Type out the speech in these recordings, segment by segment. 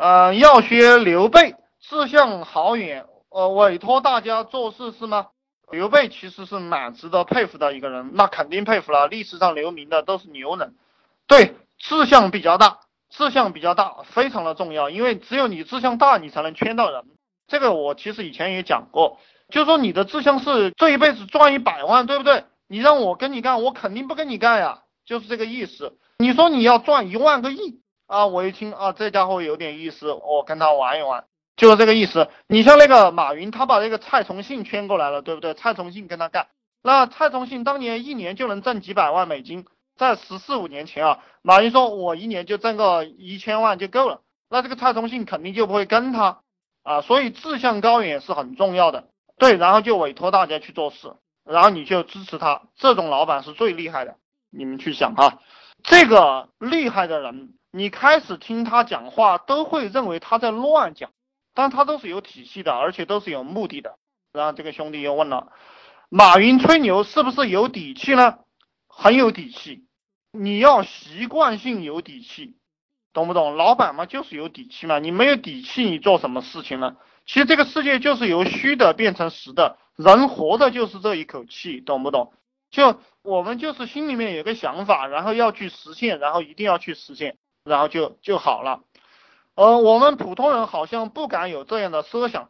呃，要学刘备，志向好远，呃，委托大家做事是吗？刘备其实是蛮值得佩服的一个人，那肯定佩服了。历史上留名的都是牛人，对，志向比较大，志向比较大，非常的重要，因为只有你志向大，你才能圈到人。这个我其实以前也讲过，就说你的志向是这一辈子赚一百万，对不对？你让我跟你干，我肯定不跟你干呀，就是这个意思。你说你要赚一万个亿啊，我一听啊，这家伙有点意思，我跟他玩一玩。就是这个意思。你像那个马云，他把那个蔡崇信圈过来了，对不对？蔡崇信跟他干，那蔡崇信当年一年就能挣几百万美金，在十四五年前啊，马云说我一年就挣个一千万就够了，那这个蔡崇信肯定就不会跟他啊。所以志向高远是很重要的，对，然后就委托大家去做事，然后你就支持他，这种老板是最厉害的。你们去想哈，这个厉害的人，你开始听他讲话都会认为他在乱讲。但他都是有体系的，而且都是有目的的。然后这个兄弟又问了：马云吹牛是不是有底气呢？很有底气。你要习惯性有底气，懂不懂？老板嘛，就是有底气嘛。你没有底气，你做什么事情呢？其实这个世界就是由虚的变成实的，人活的就是这一口气，懂不懂？就我们就是心里面有个想法，然后要去实现，然后一定要去实现，然后就就好了。呃，我们普通人好像不敢有这样的设想。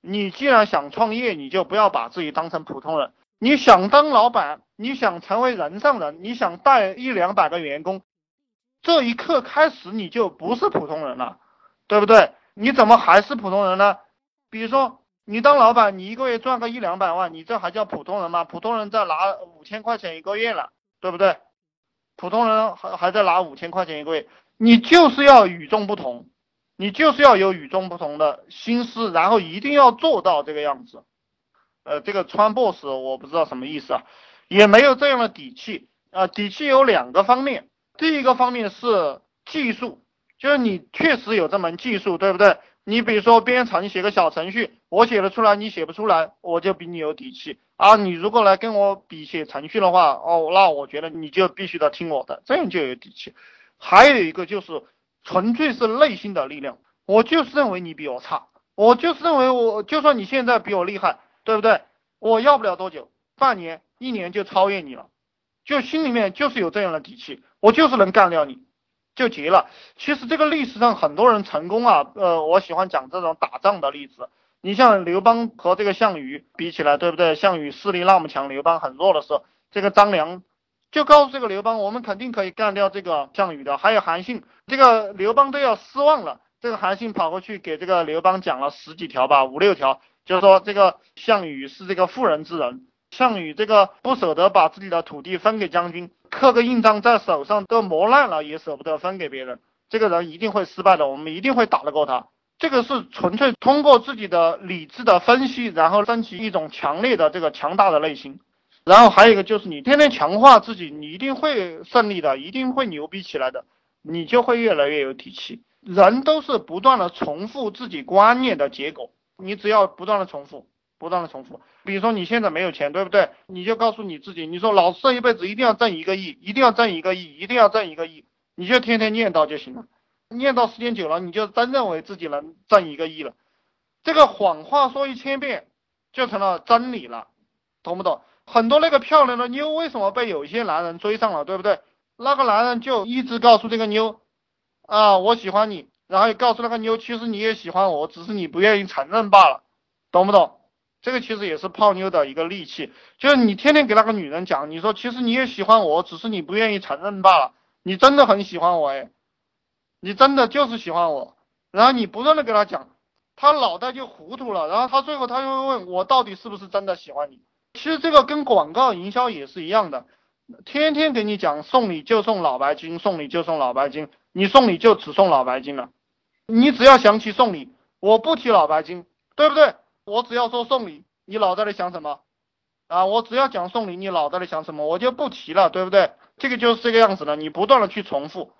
你既然想创业，你就不要把自己当成普通人。你想当老板，你想成为人上人，你想带一两百个员工，这一刻开始你就不是普通人了，对不对？你怎么还是普通人呢？比如说你当老板，你一个月赚个一两百万，你这还叫普通人吗？普通人在拿五千块钱一个月了，对不对？普通人还还在拿五千块钱一个月，你就是要与众不同。你就是要有与众不同的心思，然后一定要做到这个样子。呃，这个穿 boss 我不知道什么意思啊，也没有这样的底气啊。底气有两个方面，第一个方面是技术，就是你确实有这门技术，对不对？你比如说编程你写个小程序，我写得出来，你写不出来，我就比你有底气啊。你如果来跟我比写程序的话，哦，那我觉得你就必须得听我的，这样就有底气。还有一个就是。纯粹是内心的力量，我就是认为你比我差，我就是认为我就算你现在比我厉害，对不对？我要不了多久，半年、一年就超越你了，就心里面就是有这样的底气，我就是能干掉你，就结了。其实这个历史上很多人成功啊，呃，我喜欢讲这种打仗的例子，你像刘邦和这个项羽比起来，对不对？项羽势力那么强，刘邦很弱的时候，这个张良。就告诉这个刘邦，我们肯定可以干掉这个项羽的。还有韩信，这个刘邦都要失望了。这个韩信跑过去给这个刘邦讲了十几条吧，五六条，就是说这个项羽是这个妇人之仁，项羽这个不舍得把自己的土地分给将军，刻个印章在手上都磨烂了也舍不得分给别人，这个人一定会失败的，我们一定会打得过他。这个是纯粹通过自己的理智的分析，然后升起一种强烈的这个强大的内心。然后还有一个就是你天天强化自己，你一定会胜利的，一定会牛逼起来的，你就会越来越有底气。人都是不断的重复自己观念的结果，你只要不断的重复，不断的重复。比如说你现在没有钱，对不对？你就告诉你自己，你说老子这一辈子一定要挣一个亿，一定要挣一个亿，一定要挣一个亿，你就天天念叨就行了。念叨时间久了，你就真认为自己能挣一个亿了。这个谎话说一千遍，就成了真理了，懂不懂？很多那个漂亮的妞为什么被有些男人追上了，对不对？那个男人就一直告诉这个妞，啊，我喜欢你，然后也告诉那个妞，其实你也喜欢我，只是你不愿意承认罢了，懂不懂？这个其实也是泡妞的一个利器，就是你天天给那个女人讲，你说其实你也喜欢我，只是你不愿意承认罢了，你真的很喜欢我哎，你真的就是喜欢我，然后你不断的给她讲，她脑袋就糊涂了，然后她最后她就会问我到底是不是真的喜欢你？其实这个跟广告营销也是一样的，天天给你讲送礼就送脑白金，送礼就送脑白金，你送礼就只送脑白金了。你只要想起送礼，我不提脑白金，对不对？我只要说送礼，你脑袋里想什么？啊，我只要讲送礼，你脑袋里想什么，我就不提了，对不对？这个就是这个样子的，你不断的去重复，